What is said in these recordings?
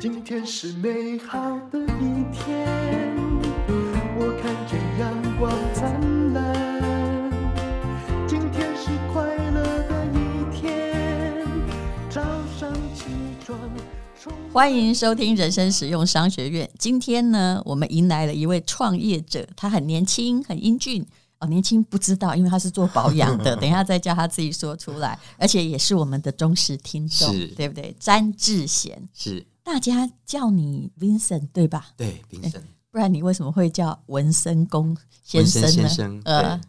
今天是美好的一天，我看见阳光灿烂。今天是快乐的一天，早上起床。欢迎收听人生实用商学院。今天呢，我们迎来了一位创业者，他很年轻，很英俊。哦，年轻不知道，因为他是做保养的。等一下再叫他自己说出来，而且也是我们的忠实听众，对不对？詹志贤是大家叫你 Vincent 对吧？对，Vincent。不然你为什么会叫文生公先生呢？先生呃，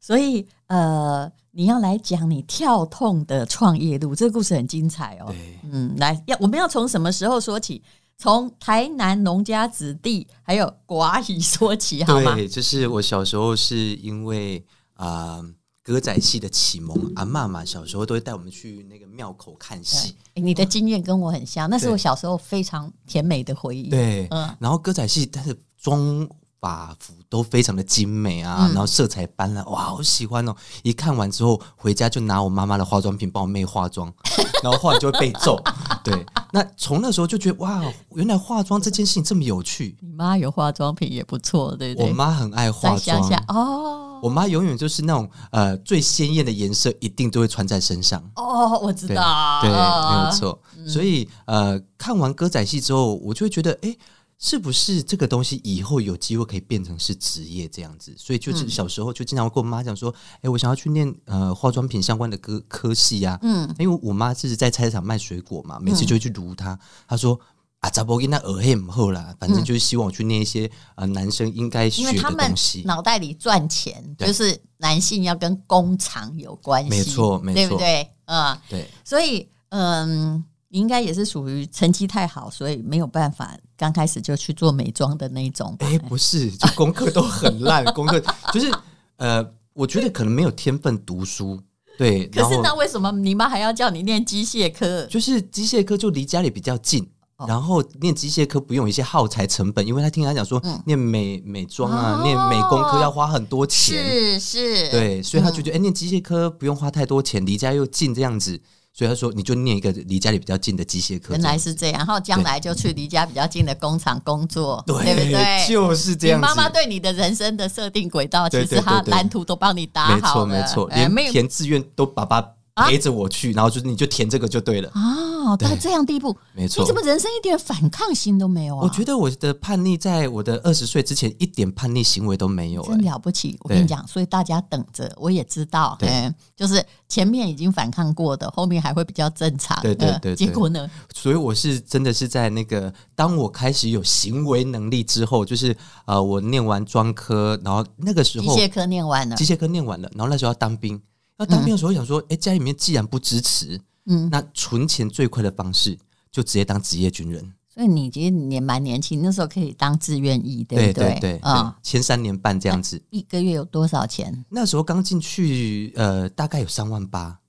所以呃，你要来讲你跳痛的创业路，这个故事很精彩哦。对，嗯，来要我们要从什么时候说起？从台南农家子弟还有寡姨说起好吗？对，就是我小时候是因为啊、呃、歌仔戏的启蒙，阿妈嘛小时候都会带我们去那个庙口看戏。你的经验跟我很像，那是我小时候非常甜美的回忆。对，嗯，然后歌仔戏但是妆法服都非常的精美啊，嗯、然后色彩斑斓，哇，好喜欢哦！一看完之后回家就拿我妈妈的化妆品帮我妹化妆，然后后来就会被揍。对。那从那时候就觉得哇，原来化妆这件事情这么有趣。你妈有化妆品也不错，对不对？我妈很爱化妆。哦，我妈永远就是那种呃最鲜艳的颜色，一定都会穿在身上。哦，我知道，对，对没有错。嗯、所以呃，看完歌仔戏之后，我就会觉得，哎。是不是这个东西以后有机会可以变成是职业这样子？所以就是小时候就经常会跟我妈讲说：“哎、欸，我想要去念呃化妆品相关的科科系呀。”嗯，因为我妈是在菜市场卖水果嘛，每次就会去卢她。她说：“啊，咋不给那耳黑唔好啦？反正就是希望我去念一些呃男生应该学的东西。脑袋里赚钱就是男性要跟工厂有关系，没错，没错，对不对？嗯，对。所以嗯。你应该也是属于成绩太好，所以没有办法刚开始就去做美妆的那种。哎，不是，就功课都很烂，功课就是呃，我觉得可能没有天分读书。对，可是那为什么你妈还要叫你念机械科？就是机械科就离家里比较近，哦、然后念机械科不用一些耗材成本，因为他听他讲说，嗯、念美美妆啊，哦、念美工科要花很多钱，是是，对，所以他就觉得哎、嗯，念机械科不用花太多钱，离家又近这样子。所以他说，你就念一个离家里比较近的机械科。原来是这样，然后将来就去离家比较近的工厂工作，对，对不对？就是这样。你妈妈对你的人生的设定轨道，其实她蓝图都帮你搭好了，没错没错，连填志愿都爸爸陪着我去，然后就是你就填这个就对了。啊，到这样地步，没错。你怎么人生一点反抗心都没有啊？我觉得我的叛逆，在我的二十岁之前，一点叛逆行为都没有，真了不起。我跟你讲，所以大家等着，我也知道，对，就是前面已经反抗过的，后面还会比较正常。对对对。结果呢？所以我是真的是在那个，当我开始有行为能力之后，就是呃，我念完专科，然后那个时候机械科念完了，机械科念完了，然后那时候要当兵。那当兵的时候，想说，哎，家里面既然不支持，嗯，那存钱最快的方式就直接当职业军人。所以你其实你也蛮年轻，那时候可以当志愿役，对不对？对对对，啊，前三年半这样子。一个月有多少钱？那时候刚进去，呃，大概有三万八。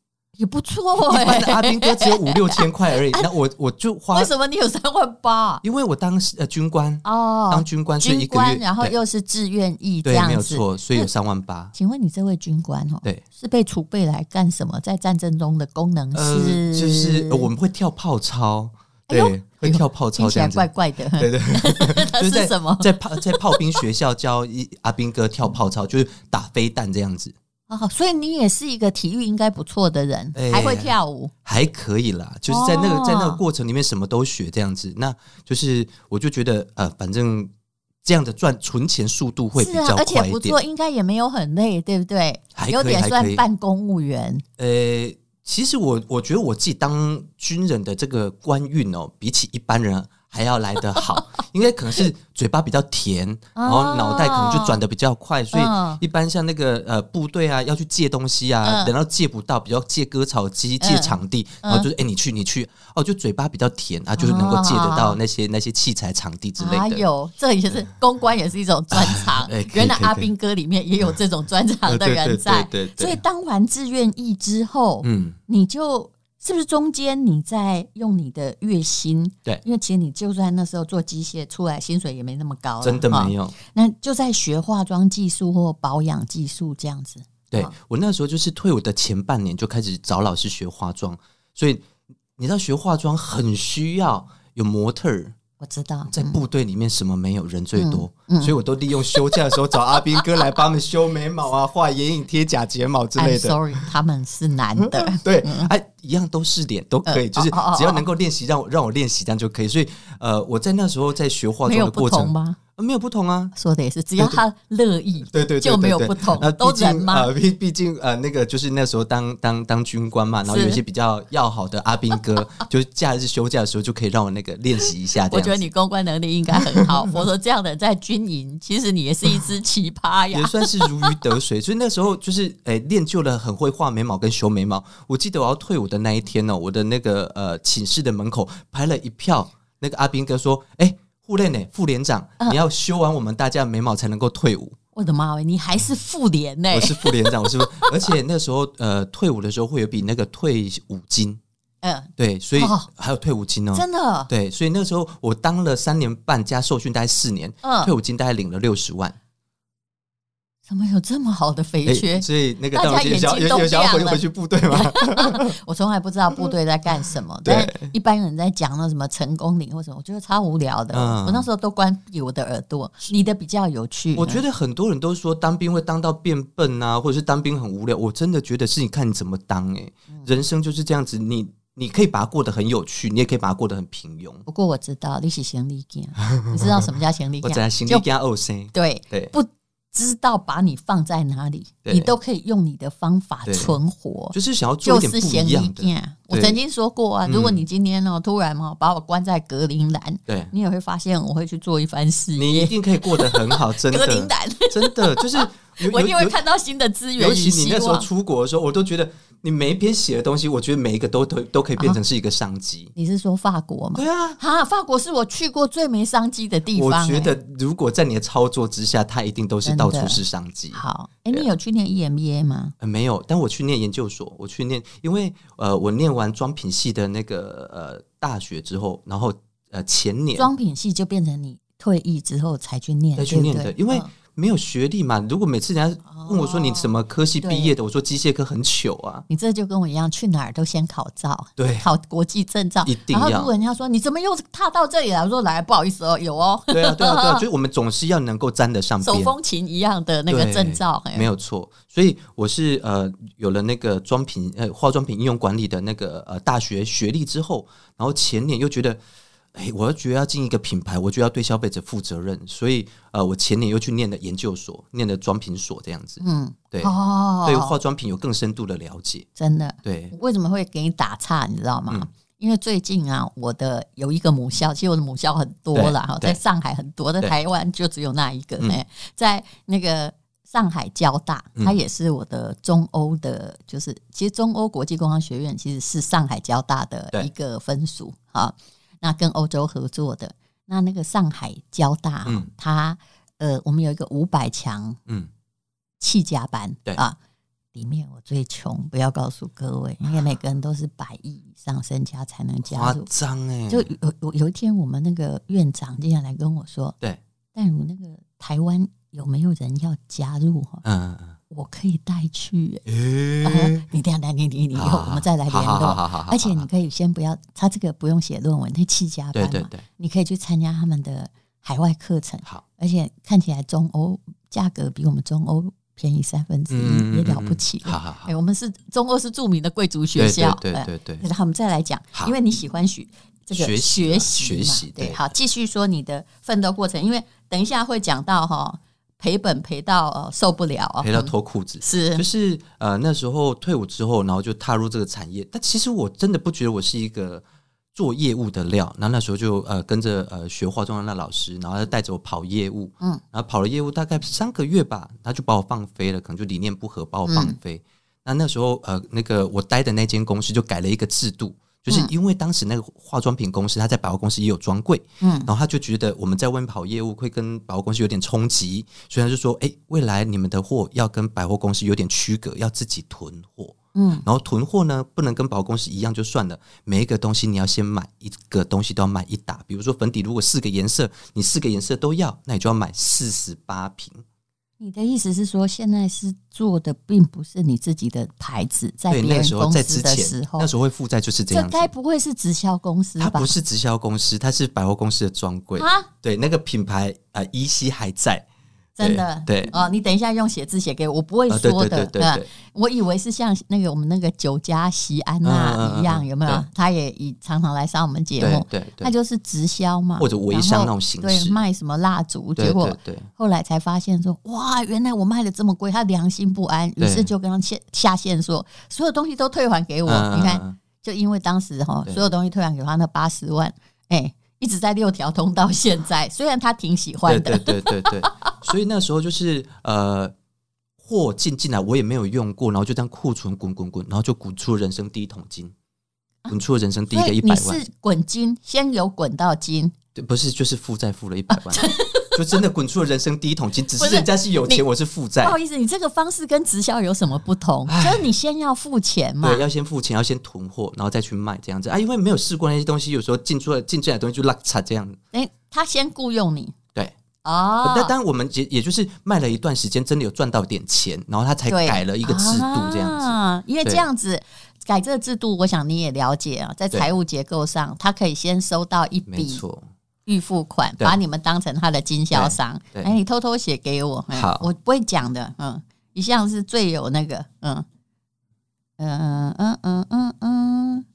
也不错哎，一般的阿兵哥只有五六千块而已。那我我就花，为什么你有三万八？因为我当呃军官哦，当军官是一个月，然后又是志愿役这样子，没有错，所以有三万八。请问你这位军官哦，对，是被储备来干什么？在战争中的功能是？就是我们会跳炮操，对，会跳炮操，这样子怪怪的。对对，就是在什么？在炮 在炮兵学校教一阿兵哥跳炮操，就是打飞弹这样子。哦，所以你也是一个体育应该不错的人，欸、还会跳舞，还可以啦。就是在那个、哦、在那个过程里面什么都学这样子，那就是我就觉得呃，反正这样的赚存钱速度会比较快一点，而且不错，应该也没有很累，对不对？还可以有点算半公务员。呃，其实我我觉得我自己当军人的这个官运哦，比起一般人。还要来得好，应该可能是嘴巴比较甜，然后脑袋可能就转的比较快，所以一般像那个呃部队啊要去借东西啊，等到借不到，比较借割草机、借场地，然后就是哎你去你去。哦，就嘴巴比较甜啊，就是能够借得到那些那些器材、场地之类的。还有，这也是公关也是一种专长。原来阿兵哥里面也有这种专长的 人在，所以当完志愿役之后，嗯，你就。是不是中间你在用你的月薪？对，因为其实你就算那时候做机械出来，薪水也没那么高，真的没有。那就在学化妆技术或保养技术这样子。对，我那时候就是退伍的前半年就开始找老师学化妆，所以你知道学化妆很需要有模特儿。我知道，在部队里面什么没有，人最多，嗯嗯、所以我都利用休假的时候找阿斌哥来帮他们修眉毛啊、画眼影、贴假睫毛之类的。sorry，他们是男的，对，哎、啊，一样都是脸，都可以，嗯、就是只要能够练习，让我让我练习这样就可以。所以，呃，我在那时候在学化妆的过程吗？没有不同啊，说的也是，只要他乐意，对对，就没有不同。那都人吗？呃，毕毕竟呃，那个就是那时候当当当军官嘛，然后有一些比较要好的阿兵哥，就是假日休假的时候就可以让我那个练习一下。我觉得你公关能力应该很好。我说这样的在军营，其实你也是一只奇葩呀，也算是如鱼得水。所以那时候就是哎，练就了很会画眉毛跟修眉毛。我记得我要退伍的那一天呢，我的那个呃寝室的门口排了一票那个阿兵哥说，哎。副连呢？副连长，你要修完我们大家的眉毛才能够退伍。我的妈喂，你还是副连呢？我是副连长，我是不是？而且那时候呃，退伍的时候会有比那个退伍金。嗯，对，所以还有退伍金哦。真的？对，所以那时候我当了三年半加受训，大概四年，退伍金大概领了六十万。怎么有这么好的肥缺？欸、所以那个大家眼睛都有想要回回去部队吗？我从来不知道部队在干什么。对，一般人在讲那什么成功岭或什么，我觉得超无聊的。嗯、我那时候都关闭我的耳朵。你的比较有趣。我觉得很多人都说当兵会当到变笨啊，或者是当兵很无聊。我真的觉得是你看你怎么当哎、欸，嗯、人生就是这样子。你你可以把它过得很有趣，你也可以把它过得很平庸。不过我知道你是行李架，你知道什么叫行李架？我在行李架二 C。对对，不。知道把你放在哪里，你都可以用你的方法存活。就是想要做一点不一样的。我曾经说过啊，如果你今天哦突然哦把我关在格陵兰，对你也会发现我会去做一番事业。你一定可以过得很好，真的。格陵兰，真的就是 我一定会看到新的资源。尤其你那时候出国的时候，我都觉得。你每一篇写的东西，我觉得每一个都都都可以变成是一个商机。你是说法国吗？对啊，哈，法国是我去过最没商机的地方。我觉得如果在你的操作之下，它一定都是到处是商机。好，哎，你有去念 EMBA 吗？呃，没有，但我去念研究所，我去念，因为呃，我念完妆品系的那个呃大学之后，然后呃前年妆品系就变成你退役之后才去念，才去念的，因为。没有学历嘛？如果每次人家问我说你什么科系毕业的，我说机械科很糗啊。你这就跟我一样，去哪儿都先考照，对，考国际证照，一定要。然后如果人家说你怎么又踏到这里来，我说来，不好意思哦，有哦。对啊，对啊，对啊，就是我们总是要能够沾得上，手风琴一样的那个证照，没有错。所以我是呃有了那个妆品呃化妆品应用管理的那个呃大学学历之后，然后前年又觉得。哎，我要觉得要进一个品牌，我就要对消费者负责任，所以呃，我前年又去念了研究所，念了妆品所这样子。嗯，对，哦，对化妆品有更深度的了解。真的，对，为什么会给你打岔？你知道吗？嗯、因为最近啊，我的有一个母校，其实我的母校很多了哈，在上海很多，在台湾就只有那一个。哎，在那个上海交大，它也是我的中欧的，就是其实中欧国际工商学院其实是上海交大的一个分属啊。那跟欧洲合作的，那那个上海交大，嗯、它呃，我们有一个五百强，嗯，企家班，对啊，里面我最穷，不要告诉各位，因为每个人都是百亿以上身家才能加入，夸张哎！就有有有一天，我们那个院长接下来跟我说，对，但如那个台湾有没有人要加入？嗯嗯。我可以带去，你等下来，你你你以后我们再来联络。而且你可以先不要，他这个不用写论文，那七家班嘛，你可以去参加他们的海外课程。好，而且看起来中欧价格比我们中欧便宜三分之一，也了不起。好好好，我们是中欧是著名的贵族学校，对对对。然后我们再来讲，因为你喜欢学这个学习学习，对，好，继续说你的奋斗过程，因为等一下会讲到哈。赔本赔到、呃、受不了，赔到脱裤子。嗯、是，就是呃那时候退伍之后，然后就踏入这个产业。但其实我真的不觉得我是一个做业务的料。然后那时候就呃跟着呃学化妆的那老师，然后他带着我跑业务。嗯，然后跑了业务大概三个月吧，他就把我放飞了，可能就理念不合把我放飞。嗯、那那时候呃那个我待的那间公司就改了一个制度。就是因为当时那个化妆品公司，他在百货公司也有专柜，嗯，然后他就觉得我们在外面跑业务会跟百货公司有点冲击，所以他就说：“哎，未来你们的货要跟百货公司有点区隔，要自己囤货，嗯，然后囤货呢不能跟百货公司一样就算了，每一个东西你要先买一个东西都要买一打，比如说粉底，如果四个颜色你四个颜色都要，那你就要买四十八瓶。”你的意思是说，现在是做的并不是你自己的牌子，在别人公司的时候，那时候会负债就是这样。这该不会是直销公司吧？它不是直销公司，它是百货公司的专柜。啊，对，那个品牌啊，依稀还在。真的。对哦，你等一下用写字写给我，我不会说的。对对对对，我以为是像那个我们那个酒家席安娜一样，有没有？他也以常常来上我们节目，对，他就是直销嘛，或者微商那种形式，对，卖什么蜡烛，结果后来才发现说，哇，原来我卖的这么贵，他良心不安，于是就跟他下下线说，所有东西都退还给我。你看，就因为当时哈，所有东西退还给他那八十万，哎。一直在六条通到现在，虽然他挺喜欢的，对对对对对，所以那时候就是呃，货进进来我也没有用过，然后就这样库存滚滚滚，然后就滚出了人生第一桶金，滚出了人生第一个一百万。你是滚金，先有滚到金，对，不是就是负债负了一百万。就真的滚出了人生第一桶金，只是人家是有钱，我是负债。不好意思，你这个方式跟直销有什么不同？就是你先要付钱嘛，对，要先付钱，要先囤货，然后再去卖这样子啊。因为没有试过那些东西，有时候进出来进进来的东西就拉差这样。哎，他先雇佣你，对哦。但当我们也也就是卖了一段时间，真的有赚到点钱，然后他才改了一个制度这样子。因为这样子改这个制度，我想你也了解啊，在财务结构上，他可以先收到一笔。预付款，把你们当成他的经销商。哎，你偷偷写给我，好，我不会讲的。嗯，一向是最有那个，嗯，嗯嗯嗯嗯嗯，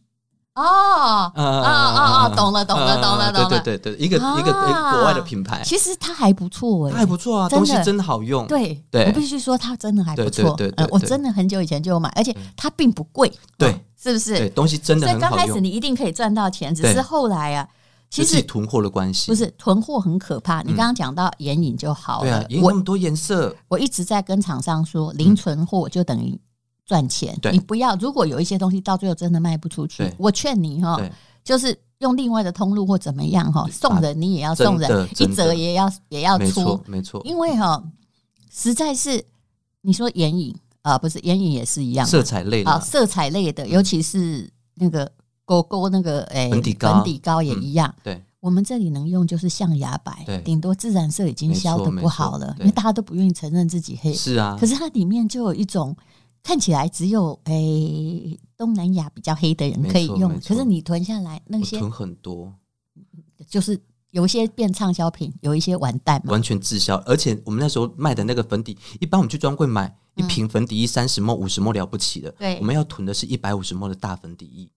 哦，哦哦哦，懂了懂了懂了懂了，对对对对，一个一个国外的品牌，其实它还不错哎，还不错啊，东西真的好用。对对，我必须说它真的还不错。对对，我真的很久以前就有买，而且它并不贵。对，是不是？对，东西真的很好用。所以刚开始你一定可以赚到钱，只是后来啊。其实囤货的关系。不是囤货很可怕。你刚刚讲到眼影就好了，对啊，眼影那么多颜色，我一直在跟厂商说，零存货就等于赚钱。你不要，如果有一些东西到最后真的卖不出去，我劝你哈，就是用另外的通路或怎么样哈，送人你也要送人，一折也要也要出，没错，因为哈，实在是你说眼影啊，不是眼影也是一样，色彩类的，色彩类的，尤其是那个。勾勾那个诶，粉底膏，粉底膏也一样。对，我们这里能用就是象牙白，对，顶多自然色已经消的不好了，因为大家都不愿意承认自己黑。是啊，可是它里面就有一种看起来只有诶东南亚比较黑的人可以用，可是你囤下来那些囤很多，就是有一些变畅销品，有一些完蛋，完全滞销。而且我们那时候卖的那个粉底，一般我们去专柜买一瓶粉底液三十 ml 五十 ml 了不起的，对，我们要囤的是一百五十 ml 的大粉底液。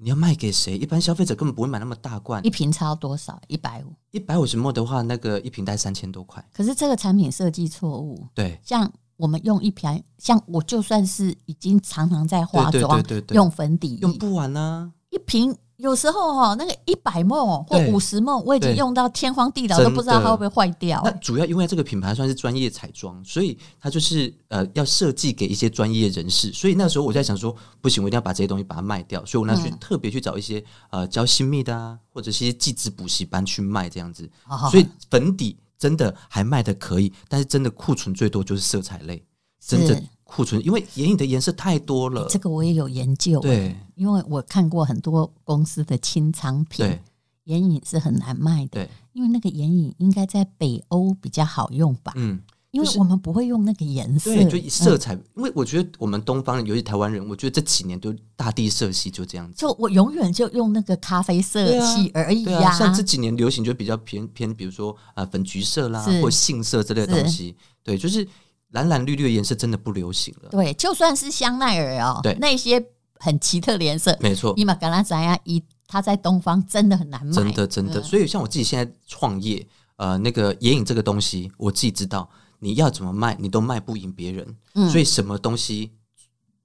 你要卖给谁？一般消费者根本不会买那么大罐。一瓶超多少？一百五。一百五十 ml 的话，那个一瓶大概三千多块。可是这个产品设计错误。对，像我们用一瓶，像我就算是已经常常在化妆，用粉底用不完呢、啊。一瓶。有时候哈，那个一百梦或五十梦，我已经用到天荒地老，都不知道它会不会坏掉。那主要因为这个品牌算是专业彩妆，所以它就是呃要设计给一些专业人士。所以那时候我在想说，不行，我一定要把这些东西把它卖掉。所以我那时候特别去找一些呃教新密的啊，或者是一些技职补习班去卖这样子。所以粉底真的还卖的可以，但是真的库存最多就是色彩类，真的。库存，因为眼影的颜色太多了。这个我也有研究。对，因为我看过很多公司的清仓品，对，眼影是很难卖的。对，因为那个眼影应该在北欧比较好用吧？嗯，因为我们不会用那个颜色，对，就色彩。因为我觉得我们东方人，尤其台湾人，我觉得这几年都大地色系就这样子。就我永远就用那个咖啡色系而已呀。像这几年流行就比较偏偏，比如说啊粉橘色啦，或杏色之类的东西。对，就是。蓝蓝绿绿的颜色真的不流行了。对，就算是香奈儿哦，对，那些很奇特的颜色，没错。伊玛格拉扎亚伊，它在东方真的很难卖，真的真的。所以像我自己现在创业，呃，那个眼影这个东西，我自己知道，你要怎么卖，你都卖不赢别人。嗯，所以什么东西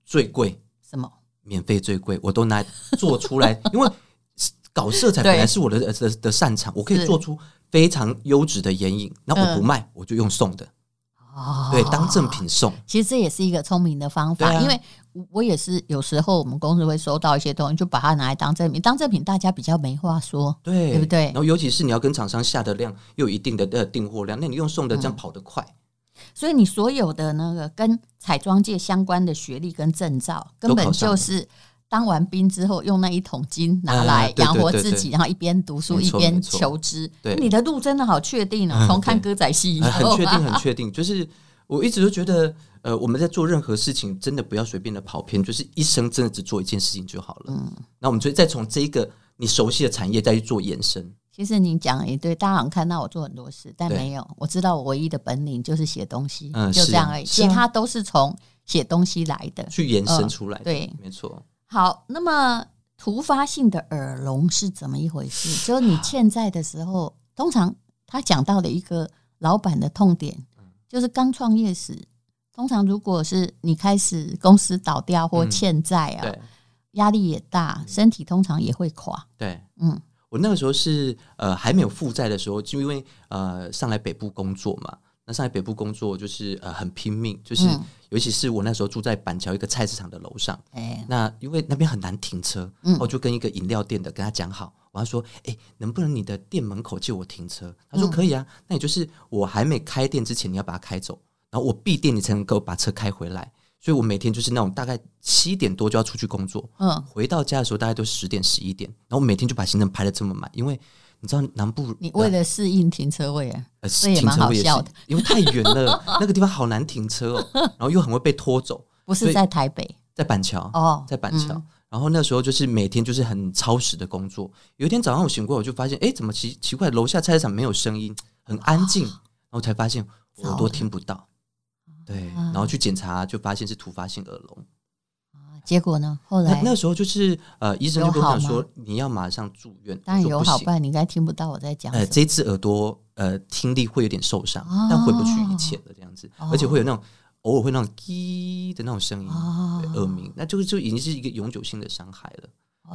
最贵？什么？免费最贵，我都拿做出来，因为搞色彩本来是我的的的擅长，我可以做出非常优质的眼影，然后我不卖，我就用送的。哦，对，当赠品送，其实这也是一个聪明的方法，啊、因为我也是有时候我们公司会收到一些东西，就把它拿来当赠品，当赠品大家比较没话说，对，对不对？然后尤其是你要跟厂商下的量又有一定的呃订货量，那你用送的这样跑得快，嗯，所以你所有的那个跟彩妆界相关的学历跟证照，根本就是。当完兵之后，用那一桶金拿来养活自己，然后一边读书一边求知。对，你的路真的好确定啊！从看歌仔戏，很确定，很确定。就是我一直都觉得，呃，我们在做任何事情，真的不要随便的跑偏，就是一生真的只做一件事情就好了。嗯，那我们就再从这一个你熟悉的产业再去做延伸。其实你讲也对，大家好像看到我做很多事，但没有，我知道我唯一的本领就是写东西，嗯，就这样而已，其他都是从写东西来的，去延伸出来的。对，没错。好，那么突发性的耳聋是怎么一回事？就是你欠债的时候，通常他讲到的一个老板的痛点，就是刚创业时，通常如果是你开始公司倒掉或欠债啊，压力也大，身体通常也会垮。对，嗯。我那个时候是呃还没有负债的时候，就因为呃上来北部工作嘛，那上海北部工作就是呃很拼命，就是、嗯、尤其是我那时候住在板桥一个菜市场的楼上，哎，那因为那边很难停车，嗯，我就跟一个饮料店的跟他讲好，我要说，哎，能不能你的店门口借我停车？他说可以啊，那也就是我还没开店之前你要把它开走，然后我闭店你才能够把车开回来。所以我每天就是那种大概七点多就要出去工作，嗯，回到家的时候大概都十点十一点，然后我每天就把行程排的这么满，因为你知道南部你为了适应停车位啊，呃，停车位也是因为太远了，那个地方好难停车哦，然后又很会被拖走。不是在台北，在板桥哦，在板桥。然后那时候就是每天就是很超时的工作。有一天早上我醒过来，我就发现，哎，怎么奇奇怪，楼下菜市场没有声音，很安静，然后才发现我耳朵听不到。对，然后去检查，就发现是突发性耳聋。结果呢？后来那，那时候就是呃，医生就跟我讲说，你要马上住院。当然有好办，你应该听不到我在讲。呃，这只耳朵呃听力会有点受伤，哦、但回不去以前的这样子，哦、而且会有那种偶尔会那种滴的那种声音，哦、耳鸣，那就就已经是一个永久性的伤害了。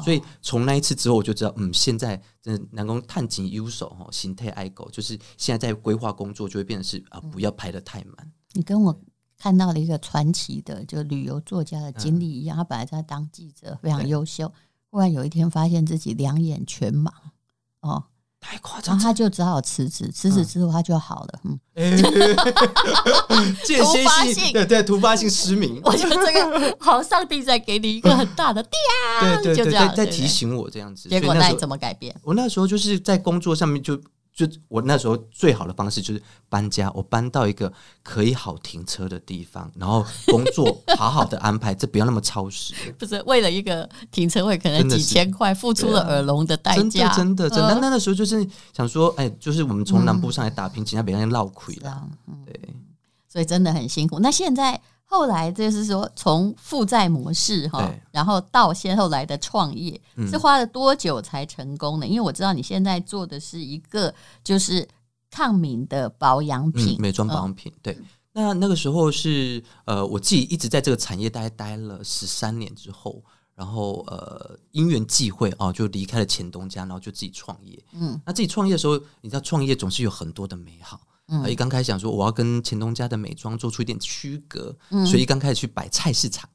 所以从那一次之后，我就知道，嗯，现在真的能够探紧优手哈，心态爱狗，就是现在在规划工作就会变成是啊，不要排得太满。你跟我看到了一个传奇的，就旅游作家的经历一样。他本来在当记者，非常优秀，忽然有一天发现自己两眼全盲，哦，太夸张，然后他就只好辞职。辞职之后他就好了，嗯，突发性，对对，突发性失明。我觉得这个好，上帝在给你一个很大的电，对对对，在提醒我这样子。结果那你怎么改变？我那时候就是在工作上面就。就我那时候最好的方式就是搬家，我搬到一个可以好停车的地方，然后工作好好的安排，这不要那么超时。不是为了一个停车位，可能几千块，付出了耳聋的代价。真的，真的，真的。那那时候就是想说，哎，就是我们从南部上来打拼，其他别人闹亏了。对，所以真的很辛苦。那现在。后来就是说，从负债模式哈，然后到先后来的创业，是花了多久才成功的？嗯、因为我知道你现在做的是一个就是抗敏的保养品、嗯、美妆保养品。嗯、对，那那个时候是呃，我自己一直在这个产业大概待了十三年之后，然后呃，因缘际会啊，就离开了前东家，然后就自己创业。嗯，那自己创业的时候，你知道创业总是有很多的美好。嗯，一刚开始想说我要跟前东家的美妆做出一点区隔，嗯、所以一刚开始去摆菜市场，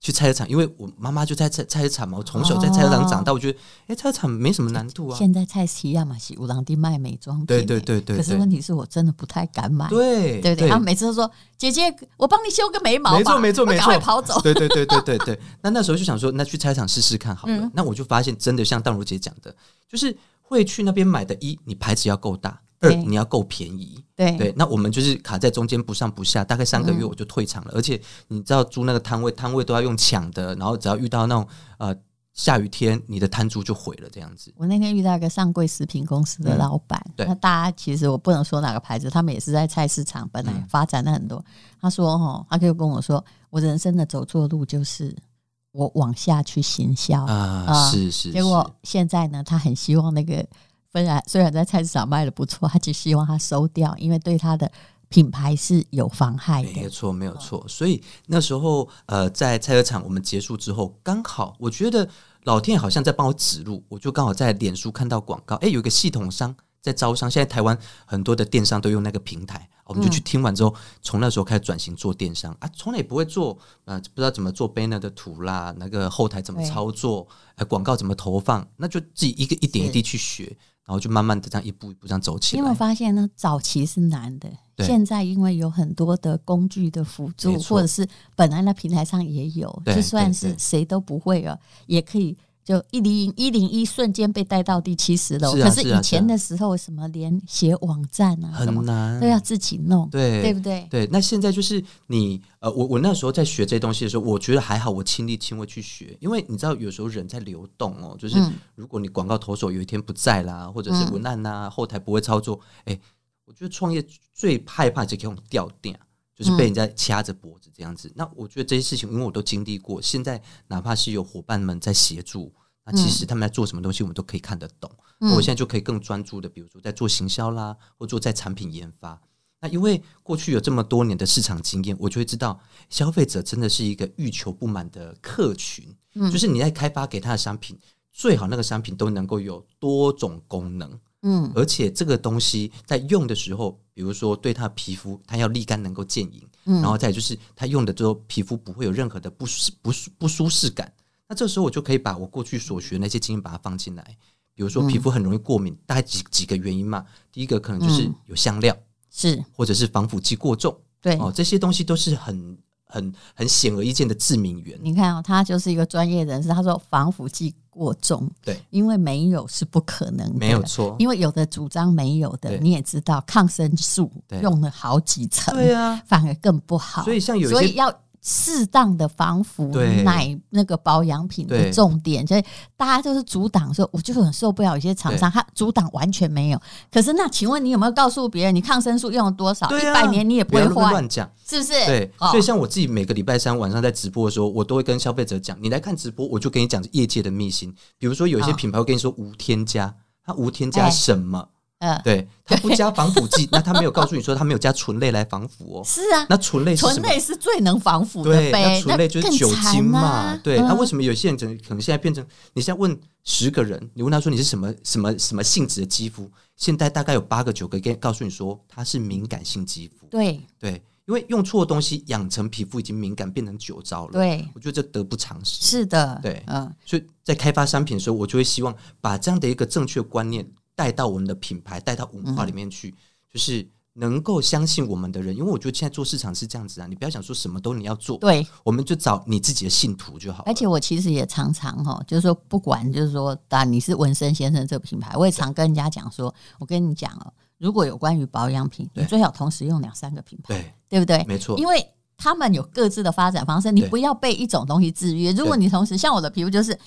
去菜市场，因为我妈妈就在菜菜市场嘛，我从小在菜市场长大，我觉得哎、欸，菜市场没什么难度啊。现在菜市场嘛是有人在卖美妆品，对对对对。可是问题是我真的不太敢买，对对对。他每次都说姐姐，我帮你修个眉毛，没错没错没错，赶快跑走。对对对对对对。那那时候就想说，那去菜市场试试看好了。嗯、那我就发现，真的像淡如姐讲的，就是会去那边买的，一你牌子要够大。二，你要够便宜，对对，那我们就是卡在中间不上不下，大概三个月我就退场了。嗯、而且你知道租那个摊位，摊位都要用抢的，然后只要遇到那种呃下雨天，你的摊租就毁了这样子。我那天遇到一个上柜食品公司的老板，嗯、对，那大家其实我不能说哪个牌子，他们也是在菜市场本来发展了很多。嗯、他说哈，他就跟我说，我人生的走错路就是我往下去行销啊，呃、是，是是。结果现在呢，他很希望那个。虽然虽然在菜市场卖的不错，他只希望他收掉，因为对他的品牌是有妨害的。没错，没有错。所以那时候，呃，在菜市场我们结束之后，刚好我觉得老天好像在帮我指路，我就刚好在脸书看到广告，哎，有一个系统商在招商。现在台湾很多的电商都用那个平台，我们就去听完之后，从那时候开始转型做电商啊，从来也不会做，呃，不知道怎么做 banner 的图啦，那个后台怎么操作，呃，广告怎么投放，那就自己一个一点一滴去学。然后就慢慢的这样一步一步这样走起来。因为我发现呢，早期是难的，现在因为有很多的工具的辅助，或者是本来那平台上也有，就算是谁都不会了，也可以就一零一零一瞬间被带到第七十楼。是啊可是以前的时候，什么连写网站啊，很难，都要自己弄，对对不对？对，那现在就是你呃，我我那时候在学这些东西的时候，我觉得还好，我亲力亲为去学，因为你知道有时候人在流动哦，就是如果你广告投手有一天不在啦，或者是文案呐、啊、后台不会操作，哎，我觉得创业最害怕就是这种掉电。就是被人家掐着脖子这样子，嗯、那我觉得这些事情，因为我都经历过。现在哪怕是有伙伴们在协助，那其实他们在做什么东西，我们都可以看得懂。嗯、我现在就可以更专注的，比如说在做行销啦，或做在产品研发。那因为过去有这么多年的市场经验，我就会知道，消费者真的是一个欲求不满的客群。嗯，就是你在开发给他的商品，最好那个商品都能够有多种功能。嗯，而且这个东西在用的时候，比如说对他的皮肤，他要立竿能够见影，嗯，然后再就是他用的之后，皮肤不会有任何的不舒不舒不舒适感。那这时候我就可以把我过去所学的那些经验把它放进来。比如说皮肤很容易过敏，大概几几个原因嘛。第一个可能就是有香料，是或者是防腐剂过重，对哦，这些东西都是很很很显而易见的致命源。你看哦，他就是一个专业人士，他说防腐剂。过重，对，因为没有是不可能的，没有错。因为有的主张没有的，你也知道，抗生素用了好几层，对啊，反而更不好。所以像有些，所以要。适当的防腐奶那个保养品的重点，所以大家就是阻挡说，我就很受不了。有些厂商他阻挡完全没有，可是那请问你有没有告诉别人，你抗生素用了多少？一百年你也不会坏，乱讲是不是？对，所以像我自己每个礼拜三晚上在直播的时候，我都会跟消费者讲，你来看直播，我就跟你讲业界的秘辛。比如说有一些品牌会跟你说无添加，它无添加什么？嗯，对，它不加防腐剂，那它没有告诉你说它没有加醇类来防腐哦。是啊，那醇类是醇类是最能防腐的。对，那醇类就是酒精嘛。对，那为什么有些人可能现在变成？你现在问十个人，你问他说你是什么什么什么性质的肌肤？现在大概有八个九个跟告诉你说他是敏感性肌肤。对对，因为用错的东西养成皮肤已经敏感，变成酒糟了。对，我觉得这得不偿失。是的，对，嗯，所以在开发商品的时候，我就会希望把这样的一个正确观念。带到我们的品牌，带到文化里面去，嗯、就是能够相信我们的人。因为我觉得现在做市场是这样子啊，你不要想说什么都你要做，对，我们就找你自己的信徒就好。而且我其实也常常哈，就是说不管就是说，当然你是文森先生这个品牌，我也常跟人家讲说，我跟你讲哦，如果有关于保养品，你最好同时用两三个品牌，对，对不对？没错，因为他们有各自的发展方式，你不要被一种东西制约。如果你同时像我的皮肤就是。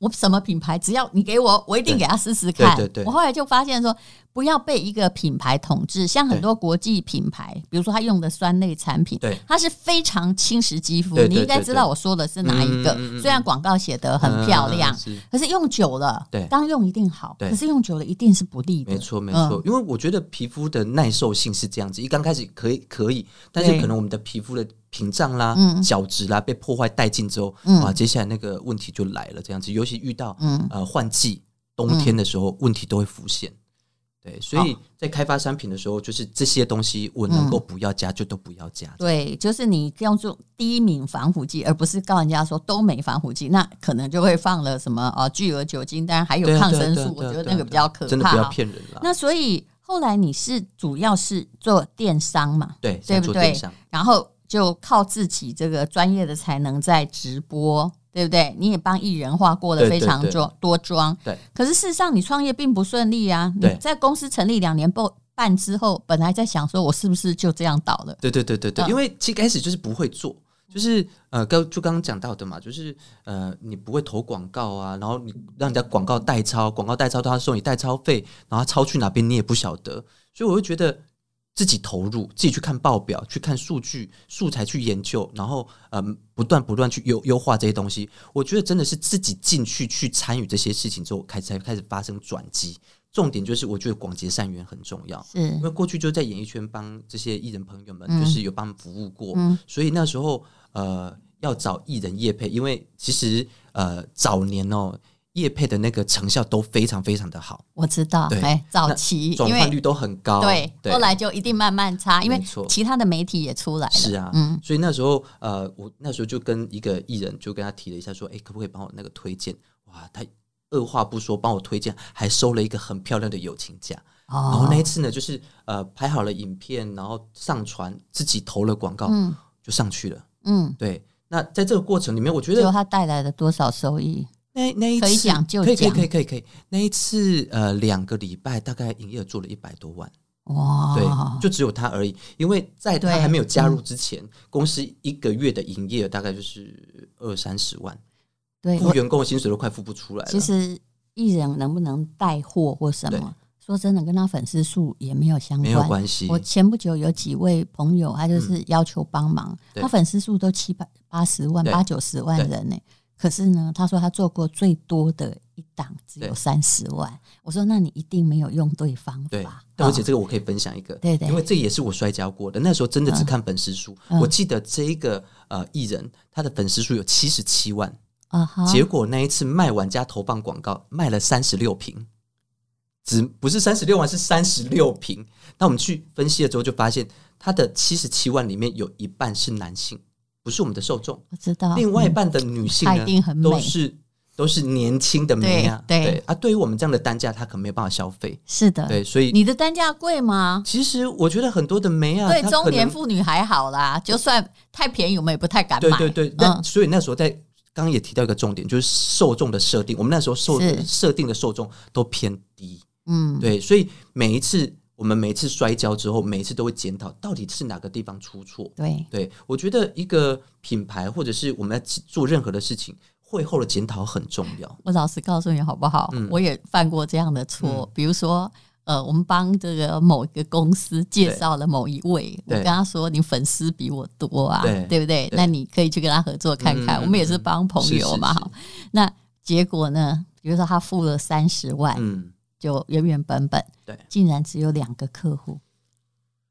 我什么品牌，只要你给我，我一定给他试试看。对对对，我后来就发现说，不要被一个品牌统治。像很多国际品牌，比如说他用的酸类产品，对，它是非常侵蚀肌肤。你应该知道我说的是哪一个。虽然广告写得很漂亮，可是用久了，对，刚用一定好，可是用久了一定是不利的。没错没错，因为我觉得皮肤的耐受性是这样子，一刚开始可以可以，但是可能我们的皮肤的。屏障啦、角质啦被破坏殆尽之后，啊，接下来那个问题就来了。这样子，尤其遇到呃换季冬天的时候，问题都会浮现。对，所以在开发商品的时候，就是这些东西我能够不要加就都不要加。对，就是你要做低敏防腐剂，而不是告人家说都没防腐剂，那可能就会放了什么啊巨额酒精，当然还有抗生素。我觉得那个比较可怕，真的不要骗人了。那所以后来你是主要是做电商嘛？对，对不对？然后。就靠自己这个专业的才能在直播，对不对？你也帮艺人化过了非常多多妆，对。可是事实上，你创业并不顺利啊。你在公司成立两年半之后，本来在想说，我是不是就这样倒了？对对对对对，因为其实开始就是不会做，就是呃，刚就刚刚讲到的嘛，就是呃，你不会投广告啊，然后你让人家广告代抄，广告代抄他要收你代抄费，然后抄去哪边你也不晓得，所以我会觉得。自己投入，自己去看报表，去看数据、素材去研究，然后嗯，不断不断去优优化这些东西。我觉得真的是自己进去去参与这些事情之后，开始才开始发生转机。重点就是，我觉得广结善缘很重要，是因为过去就在演艺圈帮这些艺人朋友们，就是有帮他们服务过，嗯、所以那时候呃要找艺人业配，因为其实呃早年哦。业配的那个成效都非常非常的好，我知道，哎，早期转换率都很高，对，后来就一定慢慢差，因为其他的媒体也出来了，是啊，嗯，所以那时候，呃，我那时候就跟一个艺人就跟他提了一下，说，哎，可不可以帮我那个推荐？哇，他二话不说帮我推荐，还收了一个很漂亮的友情价，然后那一次呢，就是呃拍好了影片，然后上传，自己投了广告，嗯，就上去了，嗯，对。那在这个过程里面，我觉得他带来了多少收益？那那一次可以讲就讲可以可以可以可以可以。那一次呃，两个礼拜大概营业额做了一百多万，哇，对，就只有他而已。因为在他还没有加入之前，公司一个月的营业额大概就是二三十万，对，付员工的薪水都快付不出来了。其实艺人能不能带货或什么，说真的，跟他粉丝数也没有相关，没有关系。我前不久有几位朋友，他就是要求帮忙，嗯、他粉丝数都七百八十万、八九十万人呢。可是呢，他说他做过最多的一档只有三十万。我说那你一定没有用对方法。对，而且这个我可以分享一个，对对，因为这也是我摔跤过的。那时候真的只看粉丝数，嗯、我记得这一个呃艺人他的粉丝数有七十七万，啊、结果那一次卖完加投放广告卖了三十六瓶，只不是三十六万，是三十六瓶。那我们去分析了之后，就发现他的七十七万里面有一半是男性。不是我们的受众，我知道。另外一半的女性呢，嗯、一定很美都是都是年轻的美啊，对，啊。对于我们这样的单价，她可能没有办法消费。是的，对，所以你的单价贵吗？其实我觉得很多的美啊，对中年妇女还好啦，就算太便宜，我们也不太敢买。对对对，那、嗯、所以那时候在刚刚也提到一个重点，就是受众的设定。我们那时候受设定的受众都偏低，嗯，对，所以每一次。我们每次摔跤之后，每次都会检讨到底是哪个地方出错。对，对我觉得一个品牌或者是我们在做任何的事情，会后的检讨很重要。我老实告诉你好不好？嗯、我也犯过这样的错。嗯、比如说，呃，我们帮这个某一个公司介绍了某一位，我跟他说：“你粉丝比我多啊，对，对不对，对？那你可以去跟他合作看看。嗯”我们也是帮朋友嘛。好，那结果呢？比如说他付了三十万。嗯就原原本本，对，竟然只有两个客户，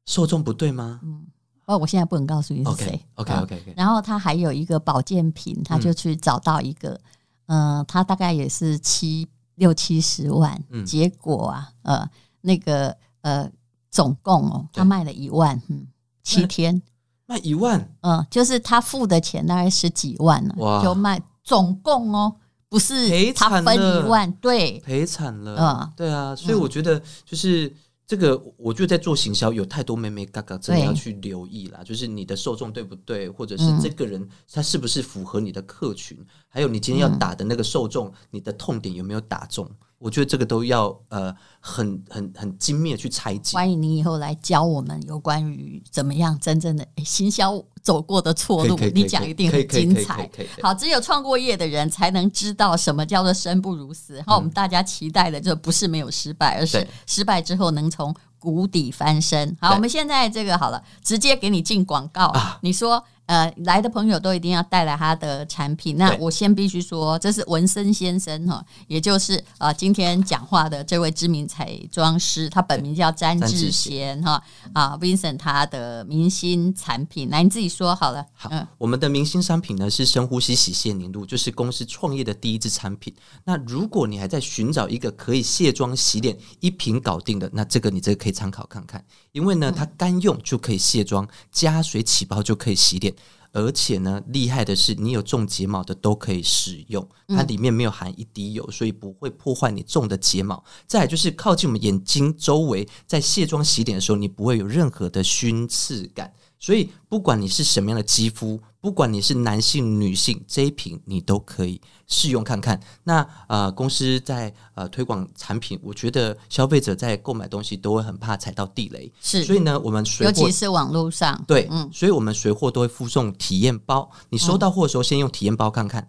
受众不对吗？嗯，哦，我现在不能告诉你是谁。OK OK OK。然后他还有一个保健品，他就去找到一个，嗯、呃，他大概也是七六七十万，嗯、结果啊，呃，那个呃，总共哦，他卖了一万，嗯，七天。卖一万，嗯，就是他付的钱大概十几万了，哇，就卖总共哦。不是他分一万，对，赔惨了，嗯，对啊，所以我觉得就是这个，我觉得在做行销有太多妹妹嘎嘎，真的要去留意啦。就是你的受众对不对，或者是这个人他是不是符合你的客群，还有你今天要打的那个受众，你的痛点有没有打中？我觉得这个都要呃很很很精密的去拆解。欢迎你以后来教我们有关于怎么样真正的行销走过的错路，你讲一定很精彩。好，只有创过业的人才能知道什么叫做生不如死。然后我们大家期待的就不是没有失败，而是失败之后能从谷底翻身。好，我们现在这个好了，直接给你进广告。你说。呃，来的朋友都一定要带来他的产品。那我先必须说，这是文森先生哈，也就是呃今天讲话的这位知名彩妆师，他本名叫詹志贤哈啊，Vincent 他的明星产品，来你自己说好了。好，嗯、我们的明星商品呢是深呼吸洗卸凝露，就是公司创业的第一支产品。那如果你还在寻找一个可以卸妆洗脸一瓶搞定的，那这个你这个可以参考看看，因为呢它干用就可以卸妆，加水起泡就可以洗脸。而且呢，厉害的是，你有种睫毛的都可以使用，它里面没有含一滴油，所以不会破坏你种的睫毛。再来就是靠近我们眼睛周围，在卸妆洗脸的时候，你不会有任何的熏刺感。所以，不管你是什么样的肌肤，不管你是男性、女性，这一瓶你都可以试用看看。那呃，公司在呃推广产品，我觉得消费者在购买东西都会很怕踩到地雷，是。所以呢，我们随尤其是网络上，对，嗯，所以我们随货都会附送体验包。你收到货的时候，先用体验包看看，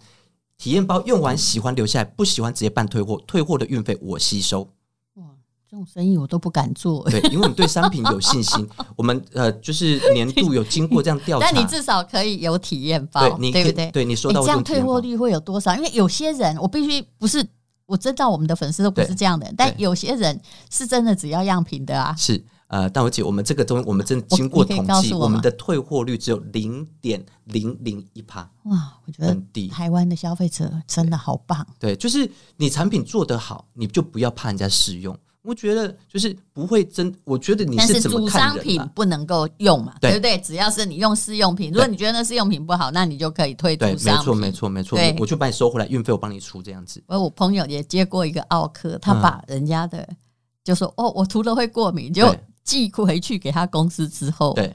体验包用完喜欢留下来，不喜欢直接办退货，退货的运费我吸收。这种生意我都不敢做，对，因为我们对商品有信心。我们呃，就是年度有经过这样调查，但你至少可以有体验包，对，对不对？对，你说到这样退货率会有多少？因为有些人，我必须不是我知道我们的粉丝都不是这样的，但有些人是真的只要样品的啊。是呃，但我姐，我们这个东西，我们真的经过统计，我们的退货率只有零点零零一趴。哇，我觉得很低。台湾的消费者真的好棒。对，就是你产品做得好，你就不要怕人家试用。我觉得就是不会真，我觉得你是怎么商品不能够用嘛，对，不对？只要是你用试用品，如果你觉得那试用品不好，那你就可以退出商品。对，没错，没错，没错。对，我就把你收回来，运费我帮你出，这样子。而我朋友也接过一个奥客，他把人家的、嗯、就说哦，我涂了会过敏，就寄回去给他公司之后，对，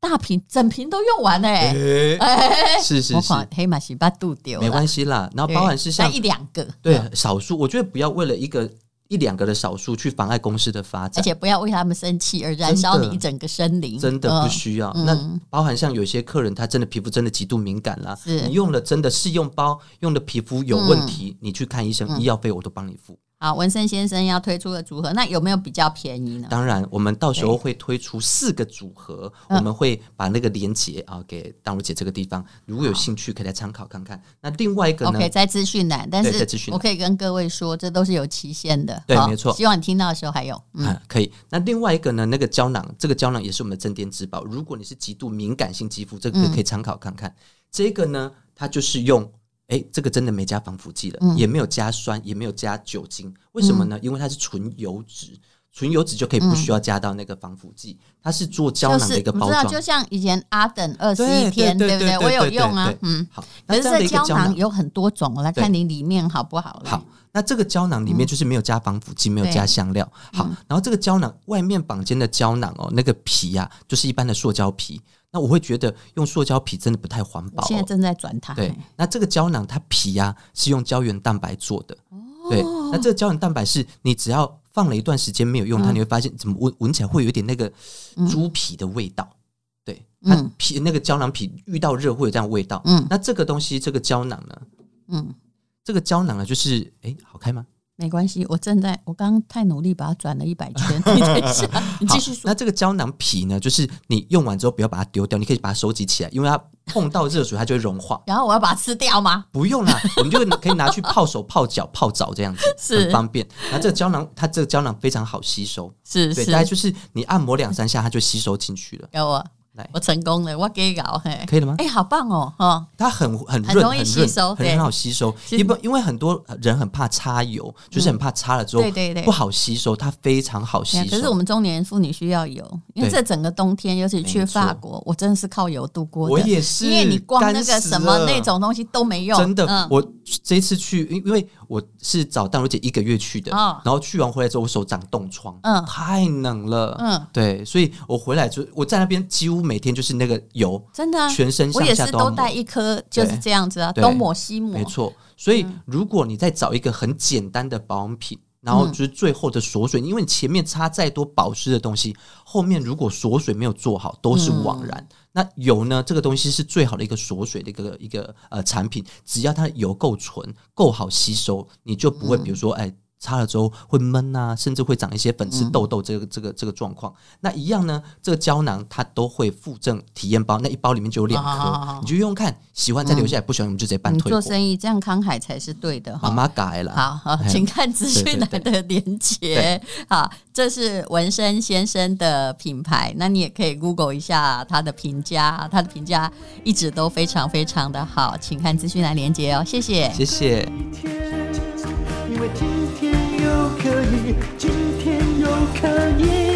大瓶整瓶都用完哎、欸，哎、欸，是是是，黑马洗把度丢，没关系啦。然后包含是像一两个，对少数，我觉得不要为了一个。一两个的少数去妨碍公司的发展，而且不要为他们生气而燃烧你一整个森林，真的不需要。嗯、那包含像有些客人，他真的皮肤真的极度敏感啦，是。你用了真的试用包，用的皮肤有问题，嗯、你去看医生，嗯、医药费我都帮你付。好，文森先生要推出的组合，那有没有比较便宜呢？当然，我们到时候会推出四个组合，我们会把那个连接啊给淡如姐这个地方，如果有兴趣可以来参考看看。那另外一个呢？OK，在资讯栏，但是我可以跟各位说，这都是有期限的。对，没错。希望你听到的时候还有。嗯，可以。那另外一个呢？那个胶囊，这个胶囊也是我们的镇店之宝。如果你是极度敏感性肌肤，这个可以参考看看。这个呢，它就是用。哎，这个真的没加防腐剂了，嗯、也没有加酸，也没有加酒精，为什么呢？嗯、因为它是纯油脂，纯油脂就可以不需要加到那个防腐剂，嗯、它是做胶囊的一个包装，就像以前阿等二十一天，对不对？我有用啊，嗯，好。可是这胶囊有很多种，我来看你里面好不好？好，那这个胶囊里面就是没有加防腐剂，嗯、没有加香料。好，然后这个胶囊外面绑肩的胶囊哦，那个皮呀、啊，就是一般的塑胶皮。那我会觉得用塑胶皮真的不太环保。现在正在转它。对，那这个胶囊它皮呀是用胶原蛋白做的。哦。对，那这个胶原蛋白是你只要放了一段时间没有用它，你会发现怎么闻闻起来会有一点那个猪皮的味道。对，它皮那个胶囊皮遇到热会有这样味道。嗯。那这个东西这个胶囊呢？嗯。这个胶囊呢，就是哎，好开吗？没关系，我正在，我刚刚太努力把它转了一百圈。你等一下，你继续说。那这个胶囊皮呢，就是你用完之后不要把它丢掉，你可以把它收集起来，因为它碰到热水它就会融化。然后我要把它吃掉吗？不用啦，我们就可以拿去泡手、泡脚、泡澡这样子，是很方便。那这个胶囊，它这个胶囊非常好吸收，是是，大概就是你按摩两三下，它就吸收进去了。有啊。我成功了，我给搞嘿，可以了吗？哎，好棒哦，哈，它很很很容易吸收，很很好吸收。因为因为很多人很怕擦油，就是很怕擦了之后对对对。不好吸收，它非常好吸收。可是我们中年妇女需要油，因为这整个冬天，尤其去法国，我真的是靠油度过的。我也是，因为你光那个什么那种东西都没用。真的，我这一次去，因因为我是找淡如姐一个月去的，然后去完回来之后，我手长冻疮，嗯，太冷了，嗯，对，所以我回来就我在那边几乎每天就是那个。油真的，全身上下都，我也是都带一颗，就是这样子啊，东抹西抹，没错。所以如果你再找一个很简单的保养品，然后就是最后的锁水，因为你前面擦再多保湿的东西，后面如果锁水没有做好，都是枉然。那油呢？这个东西是最好的一个锁水的一个一个呃产品，只要它油够纯、够好吸收，你就不会比如说哎。擦了之后会闷啊，甚至会长一些粉刺、痘痘，这个、这个、这个状况。那一样呢，这个胶囊它都会附赠体验包，那一包里面就有两颗，你就用用看，喜欢再留下来，不喜欢我们就直接办退货。做生意这样慷慨才是对的。妈妈改了，好好，请看资讯栏的连接。好，这是文森先生的品牌，那你也可以 Google 一下他的评价，他的评价一直都非常非常的好，请看资讯栏连接哦，谢谢，谢谢。因为今天又可以，今天又可以。